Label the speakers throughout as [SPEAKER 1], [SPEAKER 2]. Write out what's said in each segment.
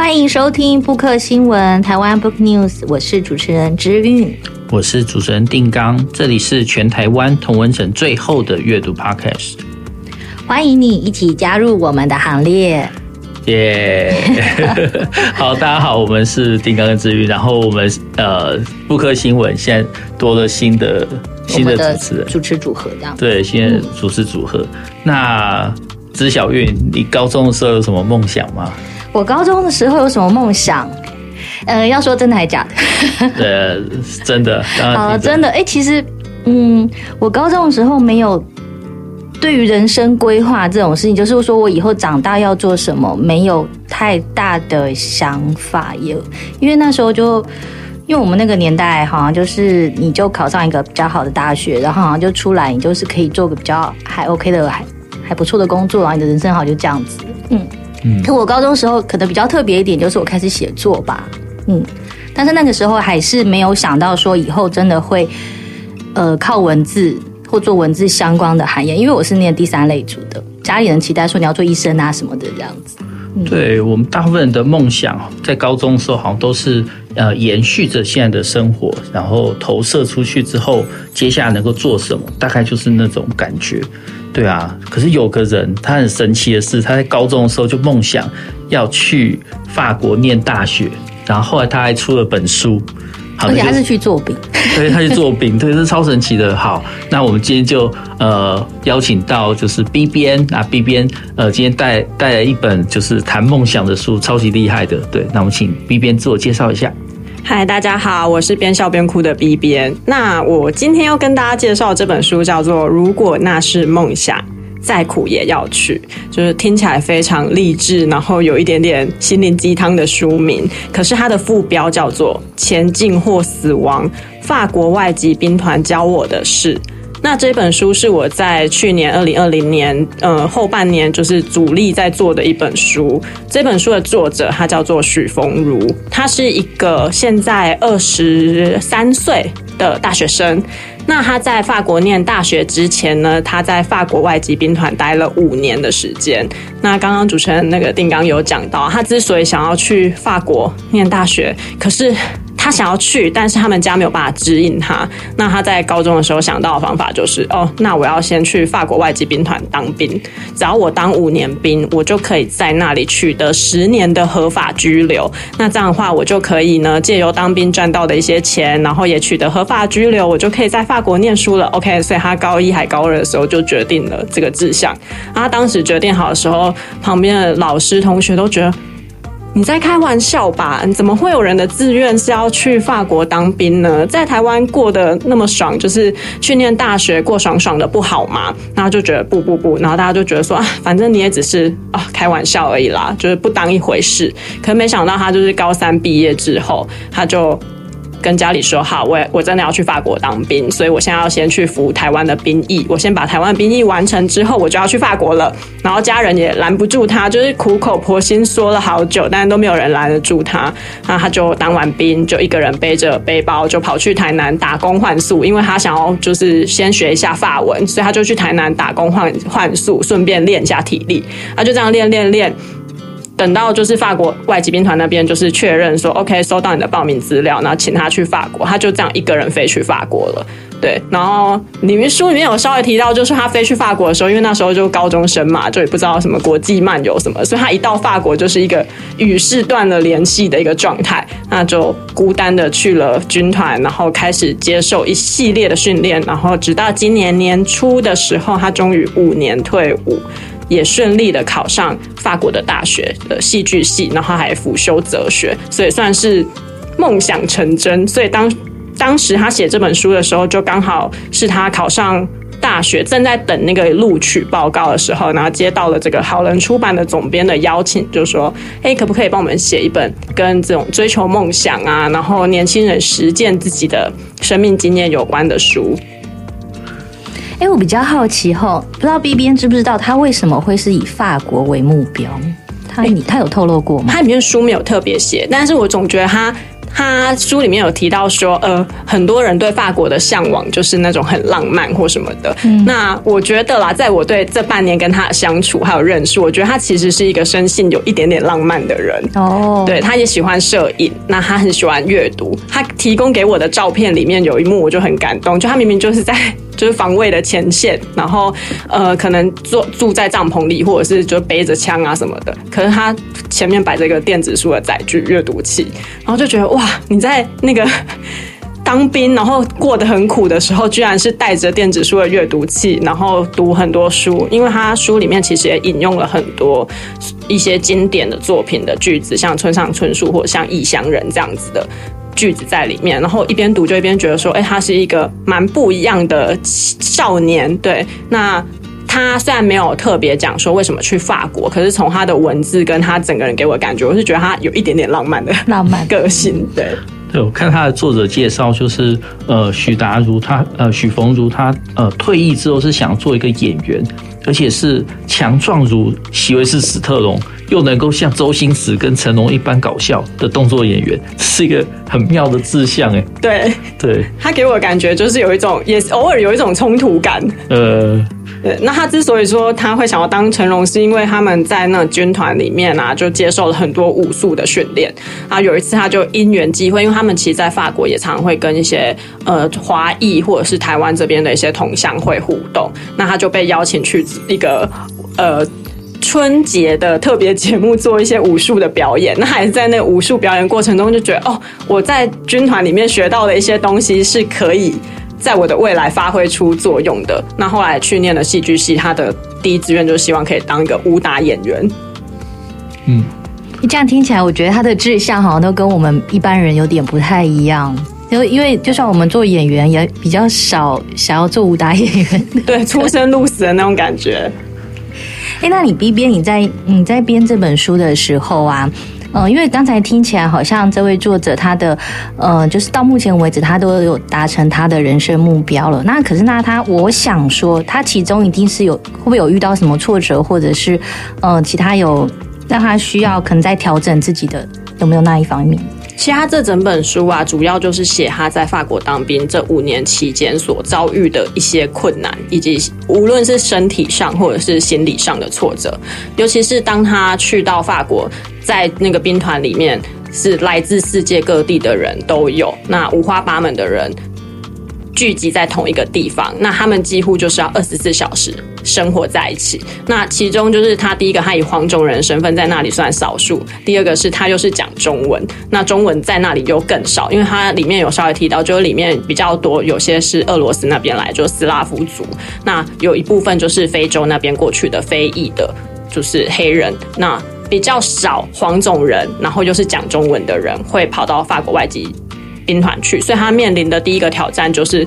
[SPEAKER 1] 欢迎收听布克新闻台湾 Book News，我是主持人知韵，
[SPEAKER 2] 我是主持人定刚，这里是全台湾同文城最后的阅读 Podcast，
[SPEAKER 1] 欢迎你一起加入我们的行列，
[SPEAKER 2] 耶、yeah! 好，大家好，我们是定刚跟之韵，然后我们呃布克新闻现在多了新的新的主持人
[SPEAKER 1] 主持组合，这样
[SPEAKER 2] 对，新的主持组合。嗯、那知小韵，你高中的时候有什么梦想吗？
[SPEAKER 1] 我高中的时候有什么梦想？呃，要说真的还假的？
[SPEAKER 2] 呃，真的。
[SPEAKER 1] 好，真的。哎、欸，其实，嗯，我高中的时候没有对于人生规划这种事情，就是说我以后长大要做什么，没有太大的想法。也因为那时候就，因为我们那个年代好像就是，你就考上一个比较好的大学，然后好像就出来，你就是可以做个比较还 OK 的，还还不错的工作，然后你的人生好像就这样子。嗯。嗯，可我高中时候可能比较特别一点，就是我开始写作吧，嗯，但是那个时候还是没有想到说以后真的会，呃，靠文字或做文字相关的行业，因为我是念第三类组的，家里人期待说你要做医生啊什么的这样子。嗯、
[SPEAKER 2] 对我们大部分人的梦想，在高中的时候好像都是呃延续着现在的生活，然后投射出去之后，接下来能够做什么，大概就是那种感觉。对啊，可是有个人，他很神奇的是，他在高中的时候就梦想要去法国念大学，然后后来他还出了本书，
[SPEAKER 1] 而且他是去做饼，
[SPEAKER 2] 对，他去做饼，对，这是超神奇的。好，那我们今天就呃邀请到就是 B 编啊，B 编呃今天带带来一本就是谈梦想的书，超级厉害的。对，那我们请 B 编自我介绍一下。
[SPEAKER 3] 嗨，大家好，我是边笑边哭的 B 边。那我今天要跟大家介绍这本书，叫做《如果那是梦想，再苦也要去》，就是听起来非常励志，然后有一点点心灵鸡汤的书名。可是它的副标叫做《前进或死亡：法国外籍兵团教我的事》。那这本书是我在去年二零二零年，呃，后半年就是主力在做的一本书。这本书的作者他叫做许逢如，他是一个现在二十三岁的大学生。那他在法国念大学之前呢，他在法国外籍兵团待了五年的时间。那刚刚主持人那个定纲有讲到，他之所以想要去法国念大学，可是。他想要去，但是他们家没有办法指引他。那他在高中的时候想到的方法就是，哦，那我要先去法国外籍兵团当兵。只要我当五年兵，我就可以在那里取得十年的合法居留。那这样的话，我就可以呢，借由当兵赚到的一些钱，然后也取得合法居留，我就可以在法国念书了。OK，所以他高一还高二的时候就决定了这个志向。他当时决定好的时候，旁边的老师同学都觉得。你在开玩笑吧？怎么会有人的自愿是要去法国当兵呢？在台湾过得那么爽，就是去念大学过爽爽的不好吗？然后就觉得不不不，然后大家就觉得说啊，反正你也只是啊开玩笑而已啦，就是不当一回事。可没想到他就是高三毕业之后，他就。跟家里说好，我我真的要去法国当兵，所以我现在要先去服台湾的兵役。我先把台湾兵役完成之后，我就要去法国了。然后家人也拦不住他，就是苦口婆心说了好久，但是都没有人拦得住他。那他就当完兵，就一个人背着背包就跑去台南打工换宿，因为他想要就是先学一下法文，所以他就去台南打工换换宿，顺便练一下体力。他就这样练练练。等到就是法国外籍兵团那边就是确认说，OK，收到你的报名资料，然后请他去法国，他就这样一个人飞去法国了。对，然后里面书里面有稍微提到，就是他飞去法国的时候，因为那时候就高中生嘛，就也不知道什么国际漫游什么，所以他一到法国就是一个与世断了联系的一个状态，那就孤单的去了军团，然后开始接受一系列的训练，然后直到今年年初的时候，他终于五年退伍。也顺利的考上法国的大学的戏剧系，然后还辅修哲学，所以算是梦想成真。所以当当时他写这本书的时候，就刚好是他考上大学，正在等那个录取报告的时候，然后接到了这个好人出版的总编的邀请，就说：“哎，可不可以帮我们写一本跟这种追求梦想啊，然后年轻人实践自己的生命经验有关的书？”
[SPEAKER 1] 哎，我比较好奇哈，不知道 B B N 知不知道他为什么会是以法国为目标？他你他有透露过吗？
[SPEAKER 3] 他里面书没有特别写，但是我总觉得他他书里面有提到说，呃，很多人对法国的向往就是那种很浪漫或什么的。嗯、那我觉得啦，在我对这半年跟他的相处还有认识，我觉得他其实是一个生性有一点点浪漫的人。哦，对，他也喜欢摄影，那他很喜欢阅读。他提供给我的照片里面有一幕我就很感动，就他明明就是在就是防卫的前线，然后呃，可能住住在帐篷里，或者是就背着枪啊什么的，可是他前面摆着一个电子书的载具阅读器，然后就觉得哇。你在那个 当兵，然后过得很苦的时候，居然是带着电子书的阅读器，然后读很多书。因为他书里面其实也引用了很多一些经典的作品的句子，像村上春树或者像异乡人这样子的句子在里面。然后一边读就一边觉得说，哎，他是一个蛮不一样的少年。对，那他虽然没有特别讲说为什么去法国，可是从他的文字跟他整个人给我的感觉，我是觉得他有一点点浪漫的 浪漫个性。对。
[SPEAKER 2] 对，我看他的作者介绍，就是呃，许达如他呃，许逢如他呃，退役之后是想做一个演员，而且是强壮如席维斯史特龙，又能够像周星驰跟成龙一般搞笑的动作演员，是一个很妙的志向哎。
[SPEAKER 3] 对对，他给我的感觉就是有一种，也是偶尔有一种冲突感。呃。对，那他之所以说他会想要当成龙，是因为他们在那军团里面啊，就接受了很多武术的训练。啊，有一次他就因缘际会，因为他们其实，在法国也常会跟一些呃华裔或者是台湾这边的一些同乡会互动。那他就被邀请去一个呃春节的特别节目做一些武术的表演。那还是在那武术表演过程中就觉得，哦，我在军团里面学到的一些东西是可以。在我的未来发挥出作用的。那后来去念了戏剧系，他的第一志愿就是希望可以当一个武打演员。
[SPEAKER 1] 嗯，你这样听起来，我觉得他的志向好像都跟我们一般人有点不太一样。因为因为就算我们做演员，也比较少想要做武打演员。
[SPEAKER 3] 对，出生入死的那种感觉。
[SPEAKER 1] 哎，那你 B 编你在你在编这本书的时候啊？嗯，因为刚才听起来好像这位作者他的，呃，就是到目前为止他都有达成他的人生目标了。那可是那他，我想说，他其中一定是有会不会有遇到什么挫折，或者是呃其他有让他需要可能在调整自己的，有没有那一方面？
[SPEAKER 3] 其实他这整本书啊，主要就是写他在法国当兵这五年期间所遭遇的一些困难，以及无论是身体上或者是心理上的挫折。尤其是当他去到法国，在那个兵团里面，是来自世界各地的人都有，那五花八门的人。聚集在同一个地方，那他们几乎就是要二十四小时生活在一起。那其中就是他第一个，他以黄种人身份在那里算少数；第二个是他又是讲中文，那中文在那里就更少，因为他里面有稍微提到，就是里面比较多有些是俄罗斯那边来，就是斯拉夫族；那有一部分就是非洲那边过去的非裔的，就是黑人。那比较少黄种人，然后又是讲中文的人会跑到法国外籍兵团去，所以他面临的第一个挑战就是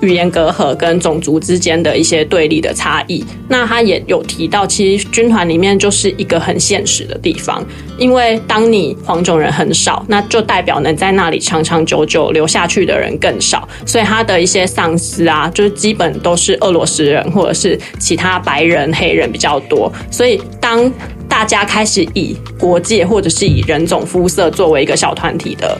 [SPEAKER 3] 语言隔阂跟种族之间的一些对立的差异。那他也有提到，其实军团里面就是一个很现实的地方，因为当你黄种人很少，那就代表能在那里长长久久留下去的人更少。所以他的一些上司啊，就是基本都是俄罗斯人或者是其他白人、黑人比较多。所以当大家开始以国界或者是以人种肤色作为一个小团体的。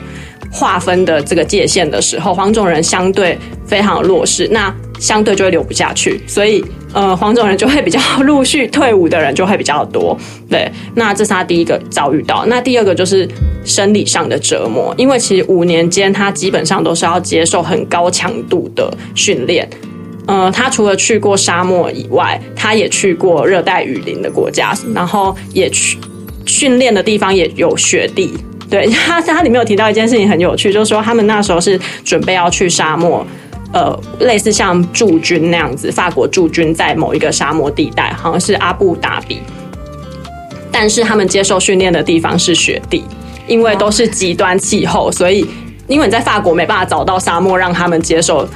[SPEAKER 3] 划分的这个界限的时候，黄种人相对非常弱势，那相对就会留不下去，所以呃，黄种人就会比较陆续退伍的人就会比较多。对，那这是他第一个遭遇到。那第二个就是生理上的折磨，因为其实五年间他基本上都是要接受很高强度的训练。呃，他除了去过沙漠以外，他也去过热带雨林的国家，然后也去训练的地方也有雪地。对他，他里面有提到一件事情很有趣，就是说他们那时候是准备要去沙漠，呃，类似像驻军那样子，法国驻军在某一个沙漠地带，好像是阿布达比，但是他们接受训练的地方是雪地，因为都是极端气候，所以因为你在法国没办法找到沙漠让他们接受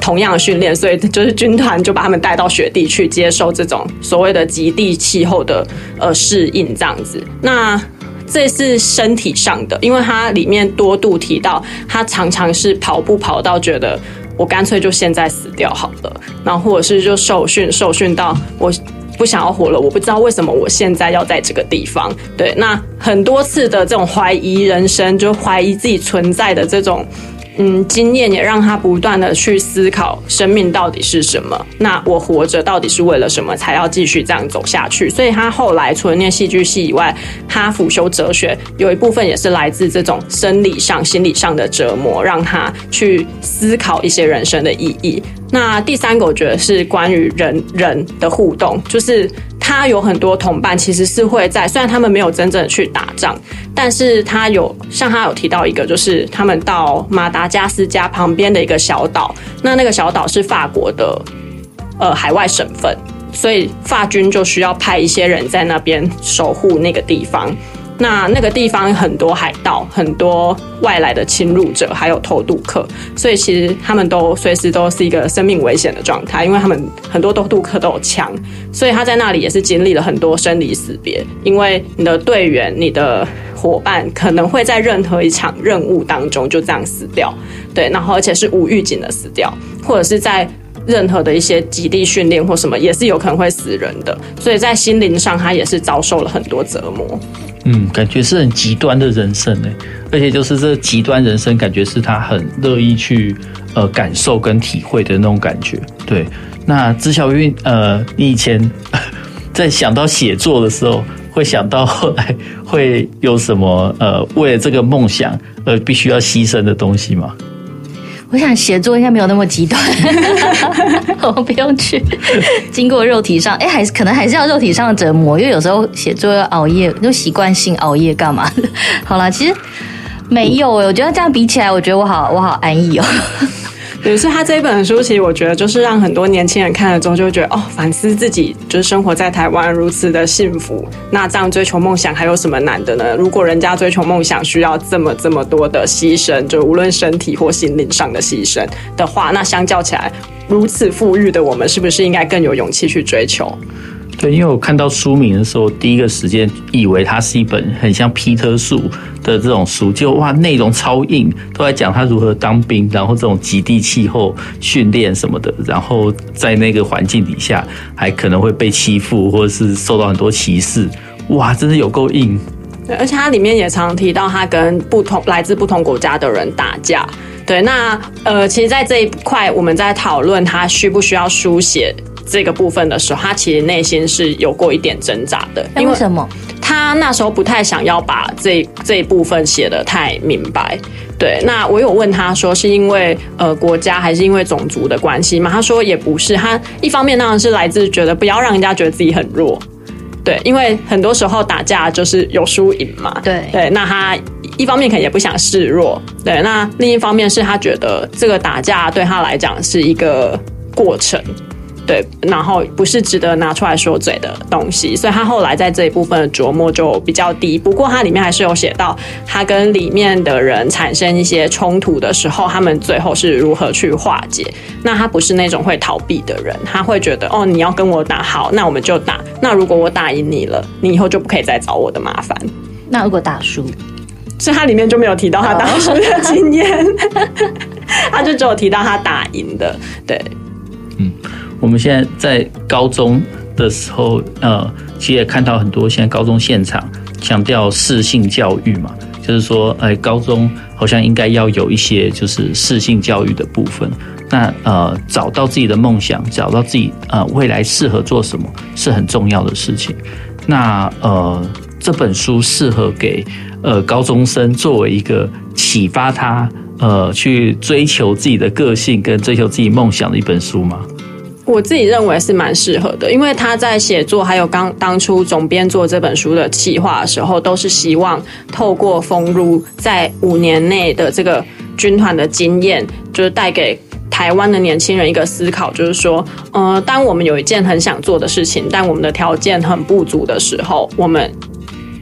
[SPEAKER 3] 同样的训练，所以就是军团就把他们带到雪地去接受这种所谓的极地气候的呃适应，这样子。那这是身体上的，因为它里面多度提到，他常常是跑步跑到觉得我干脆就现在死掉好了，然后或者是就受训受训到我不想要活了，我不知道为什么我现在要在这个地方。对，那很多次的这种怀疑人生，就怀疑自己存在的这种。嗯，经验也让他不断的去思考生命到底是什么。那我活着到底是为了什么？才要继续这样走下去？所以他后来除了念戏剧系以外，他辅修哲学，有一部分也是来自这种生理上、心理上的折磨，让他去思考一些人生的意义。那第三个，我觉得是关于人人的互动，就是。他有很多同伴，其实是会在，虽然他们没有真正去打仗，但是他有像他有提到一个，就是他们到马达加斯加旁边的一个小岛，那那个小岛是法国的呃海外省份，所以法军就需要派一些人在那边守护那个地方。那那个地方很多海盗，很多外来的侵入者，还有偷渡客，所以其实他们都随时都是一个生命危险的状态，因为他们很多偷渡客都有枪，所以他在那里也是经历了很多生离死别，因为你的队员、你的伙伴可能会在任何一场任务当中就这样死掉，对，然后而且是无预警的死掉，或者是在。任何的一些极地训练或什么，也是有可能会死人的，所以在心灵上，他也是遭受了很多折磨。
[SPEAKER 2] 嗯，感觉是很极端的人生呢，而且就是这极端人生，感觉是他很乐意去呃感受跟体会的那种感觉。对，那知晓韵，呃，你以前 在想到写作的时候，会想到后来会有什么呃，为了这个梦想而必须要牺牲的东西吗？
[SPEAKER 1] 我想写作应该没有那么极端，我不用去经过肉体上，哎，还是可能还是要肉体上的折磨，因为有时候写作要熬夜，就习惯性熬夜干嘛的。好啦，其实没有，我觉得这样比起来，我觉得我好我好安逸哦。
[SPEAKER 3] 也是他这一本书，其实我觉得就是让很多年轻人看了之后，就会觉得哦，反思自己，就是生活在台湾如此的幸福。那这样追求梦想还有什么难的呢？如果人家追求梦想需要这么这么多的牺牲，就无论身体或心灵上的牺牲的话，那相较起来，如此富裕的我们，是不是应该更有勇气去追求？
[SPEAKER 2] 对，因为我看到书名的时候，第一个时间以为它是一本很像皮特树的这种书，就哇，内容超硬，都在讲他如何当兵，然后这种极地气候训练什么的，然后在那个环境底下还可能会被欺负，或者是受到很多歧视，哇，真的有够硬。
[SPEAKER 3] 而且它里面也常提到他跟不同来自不同国家的人打架。对，那呃，其实，在这一块我们在讨论他需不需要书写。这个部分的时候，他其实内心是有过一点挣扎的。
[SPEAKER 1] 因为什么？
[SPEAKER 3] 他那时候不太想要把这这一部分写的太明白。对，那我有问他说，是因为呃国家还是因为种族的关系嘛？他说也不是。他一方面当然是来自觉得不要让人家觉得自己很弱。对，因为很多时候打架就是有输赢嘛。
[SPEAKER 1] 对
[SPEAKER 3] 对，那他一方面可能也不想示弱。对，那另一方面是他觉得这个打架对他来讲是一个过程。对，然后不是值得拿出来说嘴的东西，所以他后来在这一部分的琢磨就比较低。不过他里面还是有写到，他跟里面的人产生一些冲突的时候，他们最后是如何去化解。那他不是那种会逃避的人，他会觉得哦，你要跟我打，好，那我们就打。那如果我打赢你了，你以后就不可以再找我的麻烦。
[SPEAKER 1] 那如果打输，
[SPEAKER 3] 所以他里面就没有提到他打输的经验，他就只有提到他打赢的，对。
[SPEAKER 2] 我们现在在高中的时候，呃，其实也看到很多现在高中现场强调适性教育嘛，就是说，哎，高中好像应该要有一些就是适性教育的部分。那呃，找到自己的梦想，找到自己呃未来适合做什么，是很重要的事情。那呃，这本书适合给呃高中生作为一个启发他呃去追求自己的个性跟追求自己梦想的一本书吗？
[SPEAKER 3] 我自己认为是蛮适合的，因为他在写作，还有刚当初总编做这本书的企划的时候，都是希望透过枫如在五年内的这个军团的经验，就是带给台湾的年轻人一个思考，就是说，呃，当我们有一件很想做的事情，但我们的条件很不足的时候，我们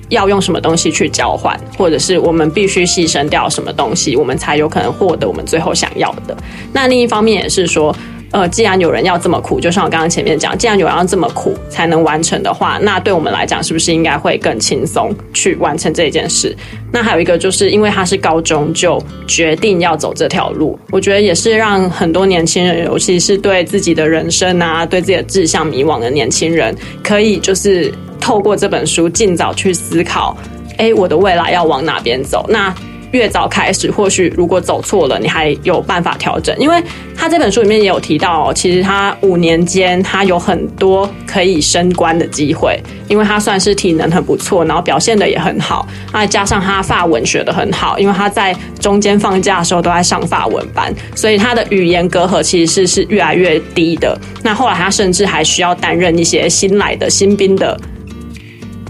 [SPEAKER 3] 要用什么东西去交换，或者是我们必须牺牲掉什么东西，我们才有可能获得我们最后想要的。那另一方面也是说。呃，既然有人要这么苦，就像我刚刚前面讲，既然有人要这么苦才能完成的话，那对我们来讲，是不是应该会更轻松去完成这件事？那还有一个，就是因为他是高中就决定要走这条路，我觉得也是让很多年轻人，尤其是对自己的人生啊，对自己的志向迷惘的年轻人，可以就是透过这本书尽早去思考，哎，我的未来要往哪边走？那。越早开始，或许如果走错了，你还有办法调整。因为他这本书里面也有提到，其实他五年间他有很多可以升官的机会，因为他算是体能很不错，然后表现的也很好。那加上他法文学的很好，因为他在中间放假的时候都在上法文班，所以他的语言隔阂其实是是越来越低的。那后来他甚至还需要担任一些新来的新兵的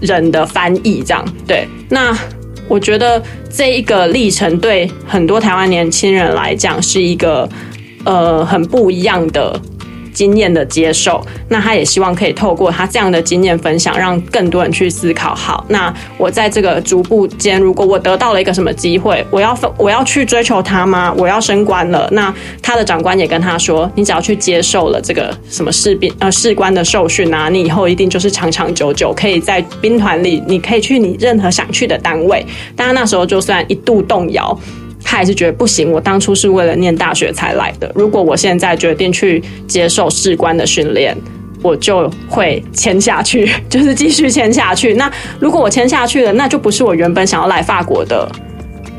[SPEAKER 3] 人的翻译，这样对那。我觉得这一个历程对很多台湾年轻人来讲是一个呃很不一样的经验的接受，那他也希望可以透过他这样的经验分享，让更多人去思考。好，那我在这个逐步间，如果我得到了一个什么机会，我要我要去追求他吗？我要升官了，那他的长官也跟他说，你只要去接受了这个什么士兵呃士官的受训啊，你以后一定就是长长久久可以在兵团里，你可以去你任何想去的单位。但他那时候就算一度动摇。他还是觉得不行，我当初是为了念大学才来的。如果我现在决定去接受士官的训练，我就会签下去，就是继续签下去。那如果我签下去了，那就不是我原本想要来法国的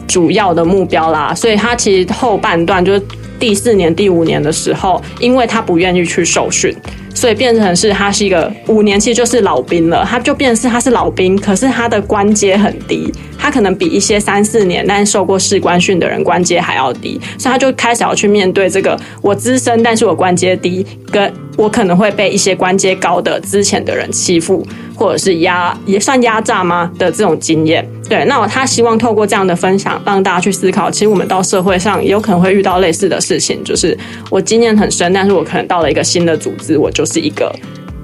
[SPEAKER 3] 主要的目标啦。所以他其实后半段就是第四年、第五年的时候，因为他不愿意去受训。所以变成是他是一个五年，其实就是老兵了。他就变成是他是老兵，可是他的官阶很低，他可能比一些三四年但受过士官训的人官阶还要低，所以他就开始要去面对这个我资深，但是我官阶低，跟我可能会被一些官阶高的资浅的人欺负，或者是压也算压榨吗的这种经验。对，那他希望透过这样的分享，让大家去思考，其实我们到社会上也有可能会遇到类似的事情，就是我经验很深，但是我可能到了一个新的组织，我就是一个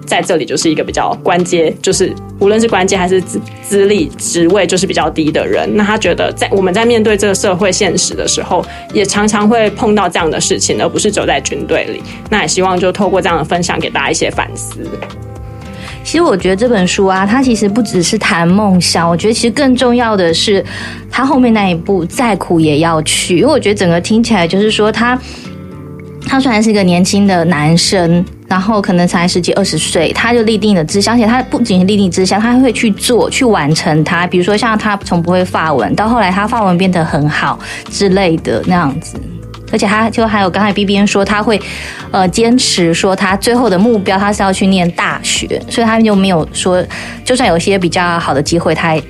[SPEAKER 3] 在这里就是一个比较官阶，就是无论是官阶还是资资历职位，就是比较低的人。那他觉得在我们在面对这个社会现实的时候，也常常会碰到这样的事情，而不是走在军队里。那也希望就透过这样的分享，给大家一些反思。
[SPEAKER 1] 其实我觉得这本书啊，它其实不只是谈梦想，我觉得其实更重要的是他后面那一步，再苦也要去。因为我觉得整个听起来就是说他，他虽然是一个年轻的男生，然后可能才十几二十岁，他就立定了志向，而且他不仅是立定志向，他会去做，去完成它。比如说像他从不会发文，到后来他发文变得很好之类的那样子。而且他就还有刚才 B B 说他会，呃，坚持说他最后的目标他是要去念大学，所以他就没有说，就算有些比较好的机会，他也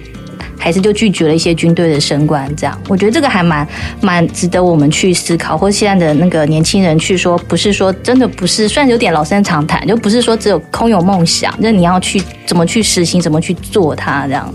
[SPEAKER 1] 还是就拒绝了一些军队的升官。这样，我觉得这个还蛮蛮值得我们去思考，或现在的那个年轻人去说，不是说真的不是，虽然有点老生常谈，就不是说只有空有梦想，就你要去怎么去实行，怎么去做它这样。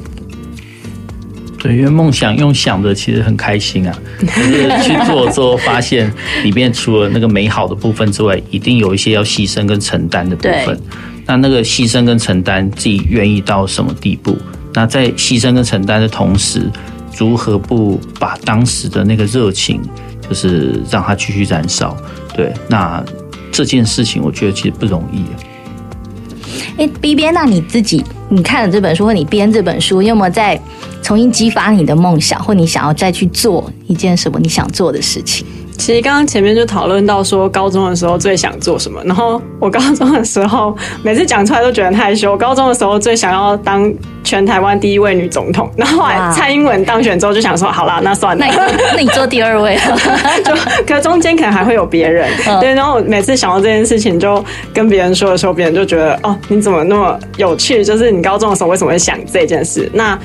[SPEAKER 2] 对，因为梦想用想的其实很开心啊，可是去做之后发现里面除了那个美好的部分之外，一定有一些要牺牲跟承担的部分。那那个牺牲跟承担，自己愿意到什么地步？那在牺牲跟承担的同时，如何不把当时的那个热情，就是让它继续燃烧？对，那这件事情我觉得其实不容易。
[SPEAKER 1] 哎，B B，那你自己你看了这本书，或你编这本书，你有没有在？重新激发你的梦想，或你想要再去做一件什么你想做的事情。
[SPEAKER 3] 其实刚刚前面就讨论到说，高中的时候最想做什么。然后我高中的时候，每次讲出来都觉得害羞。我高中的时候最想要当全台湾第一位女总统。然后后来蔡英文当选之后，就想说，好啦，那算了，
[SPEAKER 1] 那那你 做第二位，
[SPEAKER 3] 就可中间可能还会有别人。对，然后我每次想到这件事情，就跟别人说的时候，别人就觉得，哦，你怎么那么有趣？就是你高中的时候为什么会想这件事？那。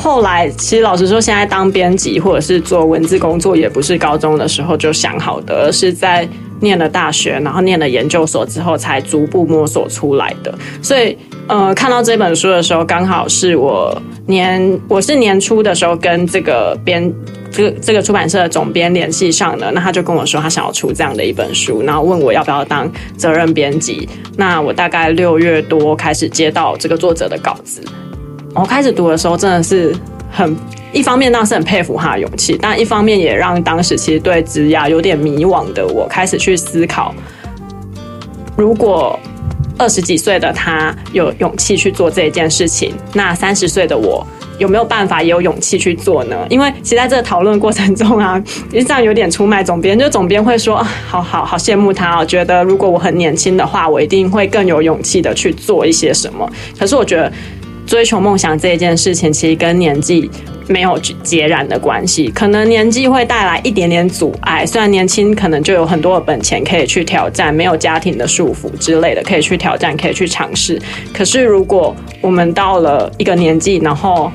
[SPEAKER 3] 后来，其实老实说，现在当编辑或者是做文字工作，也不是高中的时候就想好的，而是在念了大学，然后念了研究所之后，才逐步摸索出来的。所以，呃，看到这本书的时候，刚好是我年，我是年初的时候跟这个编，这个这个出版社的总编联系上的，那他就跟我说，他想要出这样的一本书，然后问我要不要当责任编辑。那我大概六月多开始接到这个作者的稿子。我开始读的时候，真的是很一方面，当时很佩服他的勇气，但一方面也让当时其实对职涯有点迷惘的我开始去思考，如果二十几岁的他有勇气去做这件事情，那三十岁的我有没有办法也有勇气去做呢？因为其实在这个讨论过程中啊，实际上有点出卖总编，就总编会说，好好好羡慕他哦，觉得如果我很年轻的话，我一定会更有勇气的去做一些什么。可是我觉得。追求梦想这一件事情，其实跟年纪没有截然的关系。可能年纪会带来一点点阻碍，虽然年轻可能就有很多的本钱可以去挑战，没有家庭的束缚之类的，可以去挑战，可以去尝试。可是如果我们到了一个年纪，然后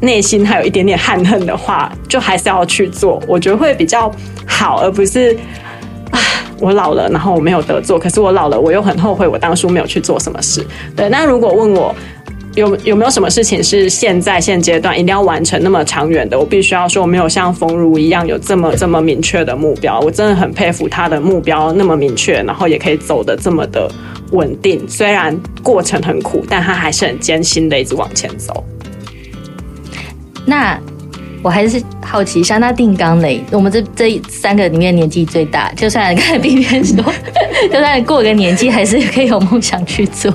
[SPEAKER 3] 内心还有一点点憾恨的话，就还是要去做，我觉得会比较好，而不是啊，我老了，然后我没有得做。可是我老了，我又很后悔我当初没有去做什么事。对，那如果问我。有有没有什么事情是现在现阶段一定要完成那么长远的？我必须要说，我没有像冯如一样有这么这么明确的目标。我真的很佩服他的目标那么明确，然后也可以走得这么的稳定。虽然过程很苦，但他还是很艰辛的一直往前走。
[SPEAKER 1] 那我还是好奇一下，那定刚嘞？我们这这三个里面年纪最大，就算刚才 B 编说，就算过个年纪，还是可以有梦想去做。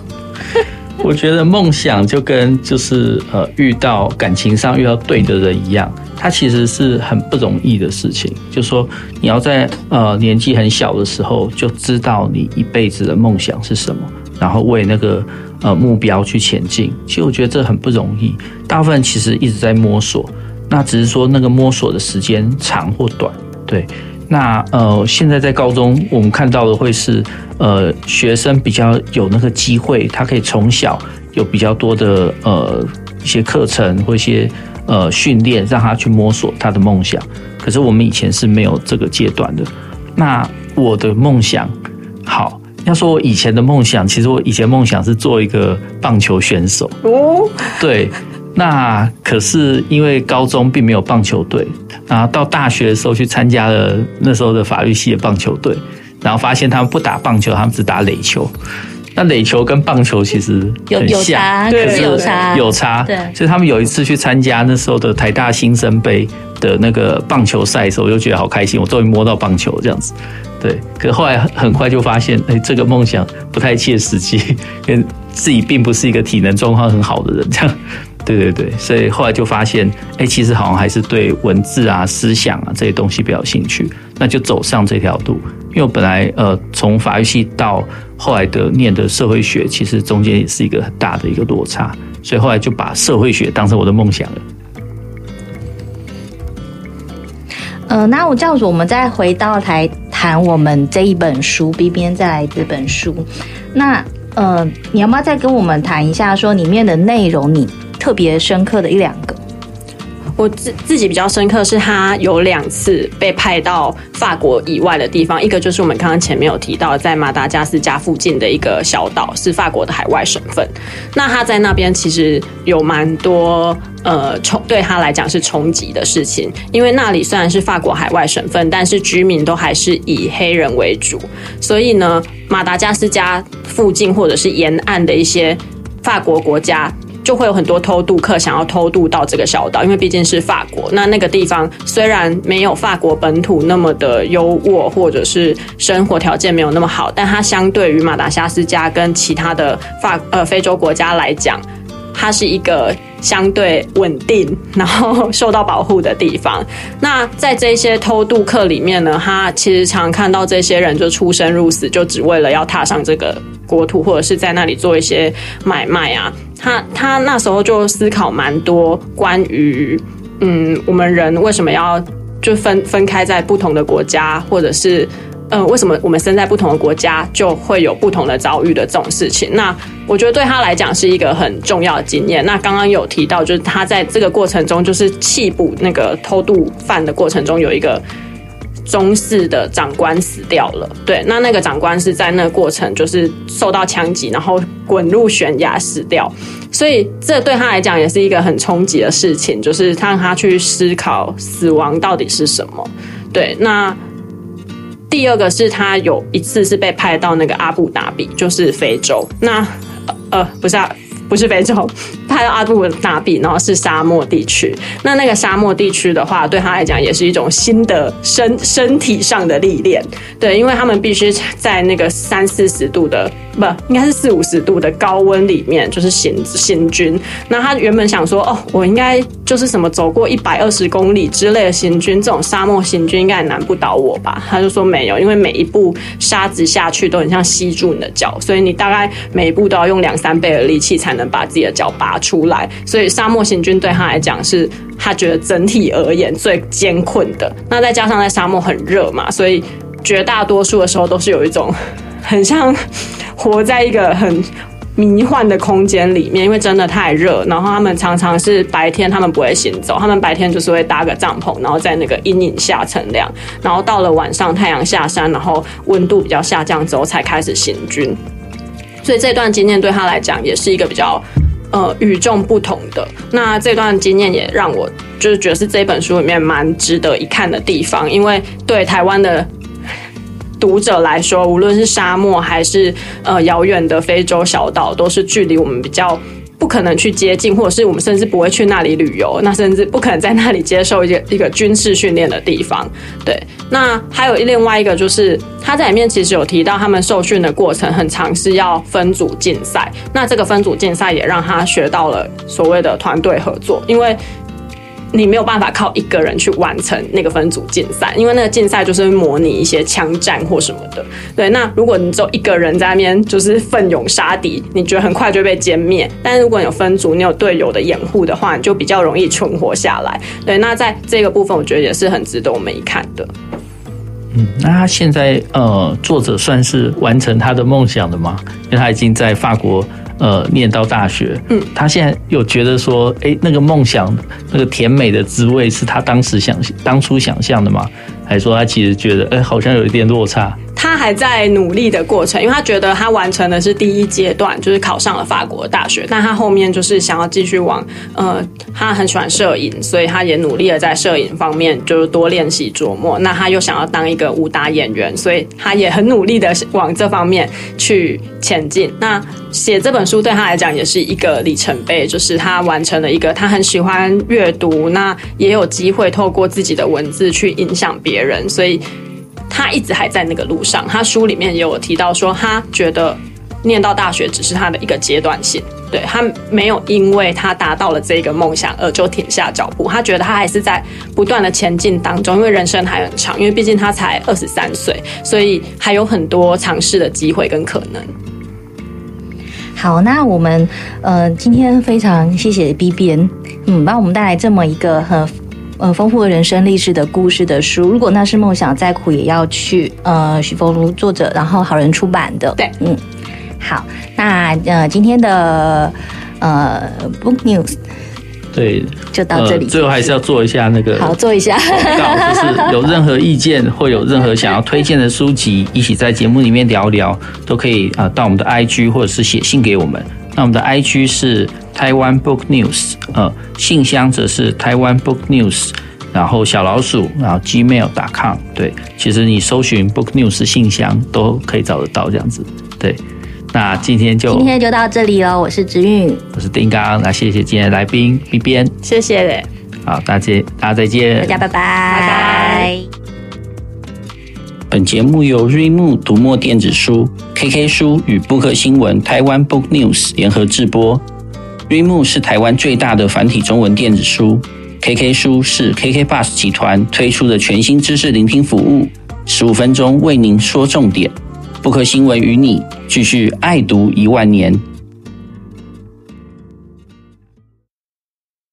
[SPEAKER 2] 我觉得梦想就跟就是呃遇到感情上遇到对的人一样，它其实是很不容易的事情。就说你要在呃年纪很小的时候就知道你一辈子的梦想是什么，然后为那个呃目标去前进。其实我觉得这很不容易，大部分其实一直在摸索，那只是说那个摸索的时间长或短，对。那呃，现在在高中，我们看到的会是呃，学生比较有那个机会，他可以从小有比较多的呃一些课程或一些呃训练，让他去摸索他的梦想。可是我们以前是没有这个阶段的。那我的梦想，好，要说我以前的梦想，其实我以前梦想是做一个棒球选手哦，对。那可是因为高中并没有棒球队，然后到大学的时候去参加了那时候的法律系的棒球队，然后发现他们不打棒球，他们只打垒球。那垒球跟棒球其实很像，
[SPEAKER 1] 有有差，可是有差，
[SPEAKER 2] 有差。对，所以他们有一次去参加那时候的台大新生杯的那个棒球赛的时候，我就觉得好开心，我终于摸到棒球这样子。对，可是后来很快就发现，哎，这个梦想不太切实际，因为自己并不是一个体能状况很好的人，这样。对对对，所以后来就发现，哎，其实好像还是对文字啊、思想啊这些东西比较有兴趣，那就走上这条路。因为我本来呃从法律系到后来的念的社会学，其实中间也是一个很大的一个落差，所以后来就把社会学当成我的梦想了。
[SPEAKER 1] 呃，那我这样子，我们再回到来谈我们这一本书 B B N 再来这本书，那呃，你要不要再跟我们谈一下，说里面的内容你？特别深刻的一两个，
[SPEAKER 3] 我自自己比较深刻是他有两次被派到法国以外的地方，一个就是我们刚刚前面有提到，在马达加斯加附近的一个小岛，是法国的海外省份。那他在那边其实有蛮多呃冲，对他来讲是冲击的事情，因为那里虽然是法国海外省份，但是居民都还是以黑人为主，所以呢，马达加斯加附近或者是沿岸的一些法国国家。就会有很多偷渡客想要偷渡到这个小岛，因为毕竟是法国。那那个地方虽然没有法国本土那么的优渥，或者是生活条件没有那么好，但它相对于马达加斯加跟其他的法呃非洲国家来讲，它是一个相对稳定，然后受到保护的地方。那在这些偷渡客里面呢，他其实常看到这些人就出生入死，就只为了要踏上这个国土，或者是在那里做一些买卖啊。他他那时候就思考蛮多关于，嗯，我们人为什么要就分分开在不同的国家，或者是，嗯，为什么我们生在不同的国家就会有不同的遭遇的这种事情？那我觉得对他来讲是一个很重要的经验。那刚刚有提到，就是他在这个过程中，就是缉捕那个偷渡犯的过程中，有一个。中式的长官死掉了，对，那那个长官是在那个过程就是受到枪击，然后滚入悬崖死掉，所以这对他来讲也是一个很冲击的事情，就是让他去思考死亡到底是什么。对，那第二个是他有一次是被派到那个阿布达比，就是非洲，那呃不是啊。不是非洲，他到阿布纳比，然后是沙漠地区。那那个沙漠地区的话，对他来讲也是一种新的身身体上的历练。对，因为他们必须在那个三四十度的，不，应该是四五十度的高温里面，就是行行军。那他原本想说，哦，我应该就是什么走过一百二十公里之类的行军，这种沙漠行军应该也难不倒我吧？他就说没有，因为每一步沙子下去都很像吸住你的脚，所以你大概每一步都要用两三倍的力气才能。把自己的脚拔出来，所以沙漠行军对他来讲是他觉得整体而言最艰困的。那再加上在沙漠很热嘛，所以绝大多数的时候都是有一种很像活在一个很迷幻的空间里面，因为真的太热。然后他们常常是白天他们不会行走，他们白天就是会搭个帐篷，然后在那个阴影下乘凉。然后到了晚上太阳下山，然后温度比较下降之后才开始行军。所以这段经验对他来讲也是一个比较呃与众不同的。那这段经验也让我就是觉得是这本书里面蛮值得一看的地方，因为对台湾的 读者来说，无论是沙漠还是呃遥远的非洲小岛，都是距离我们比较。不可能去接近，或者是我们甚至不会去那里旅游，那甚至不可能在那里接受一个一个军事训练的地方。对，那还有另外一个就是他在里面其实有提到，他们受训的过程很尝试要分组竞赛，那这个分组竞赛也让他学到了所谓的团队合作，因为。你没有办法靠一个人去完成那个分组竞赛，因为那个竞赛就是模拟一些枪战或什么的。对，那如果你只有一个人在那边就是奋勇杀敌，你觉得很快就被歼灭。但如果你有分组，你有队友的掩护的话，你就比较容易存活下来。对，那在这个部分，我觉得也是很值得我们一看的。
[SPEAKER 2] 嗯，那他现在呃，作者算是完成他的梦想了吗？因为他已经在法国。呃，念到大学，嗯，他现在又觉得说，哎，那个梦想，那个甜美的滋味，是他当时想当初想象的吗？还说他其实觉得，哎，好像有一点落差？
[SPEAKER 3] 他还在努力的过程，因为他觉得他完成的是第一阶段，就是考上了法国大学。但他后面就是想要继续往，呃，他很喜欢摄影，所以他也努力的在摄影方面就是多练习琢磨。那他又想要当一个武打演员，所以他也很努力的往这方面去前进。那写这本书对他来讲也是一个里程碑，就是他完成了一个他很喜欢阅读，那也有机会透过自己的文字去影响别人，人所以。他一直还在那个路上。他书里面也有提到说，他觉得念到大学只是他的一个阶段性，对，他没有因为他达到了这个梦想而就停下脚步。他觉得他还是在不断的前进当中，因为人生还很长，因为毕竟他才二十三岁，所以还有很多尝试的机会跟可能。
[SPEAKER 1] 好，那我们呃今天非常谢谢 B 编，嗯，帮我们带来这么一个很。呃，丰富的人生励志的故事的书，如果那是梦想，再苦也要去。呃，许佛如作者，然后好人出版的。
[SPEAKER 3] 对，
[SPEAKER 1] 嗯，好，那呃，今天的呃 Book News，
[SPEAKER 2] 对，
[SPEAKER 1] 就到这里。
[SPEAKER 2] 呃，最后还是要做一下那个，
[SPEAKER 1] 好，做一下
[SPEAKER 2] 广告，就是有任何意见或有任何想要推荐的书籍，一起在节目里面聊聊，都可以啊，呃，到我们的 IG 或者是写信给我们。那我们的 IG 是台湾 Book News，呃，信箱则是台湾 Book News，然后小老鼠，然后 Gmail.com。对，其实你搜寻 Book News 信箱都可以找得到这样子。对，那今天就
[SPEAKER 1] 今天就到这里了。我是植韵，
[SPEAKER 2] 我是丁刚，那谢谢今天的来宾 B 边，
[SPEAKER 3] 谢谢。
[SPEAKER 2] 好，大家大家再见，
[SPEAKER 1] 大家拜拜，拜拜。
[SPEAKER 2] 本节目由瑞木读墨电子书、KK 书与布克新闻台湾 Book News 联合制播。瑞木是台湾最大的繁体中文电子书，KK 书是 KKBus 集团推出的全新知识聆听服务，十五分钟为您说重点。不氪新闻与你继续爱读一万年。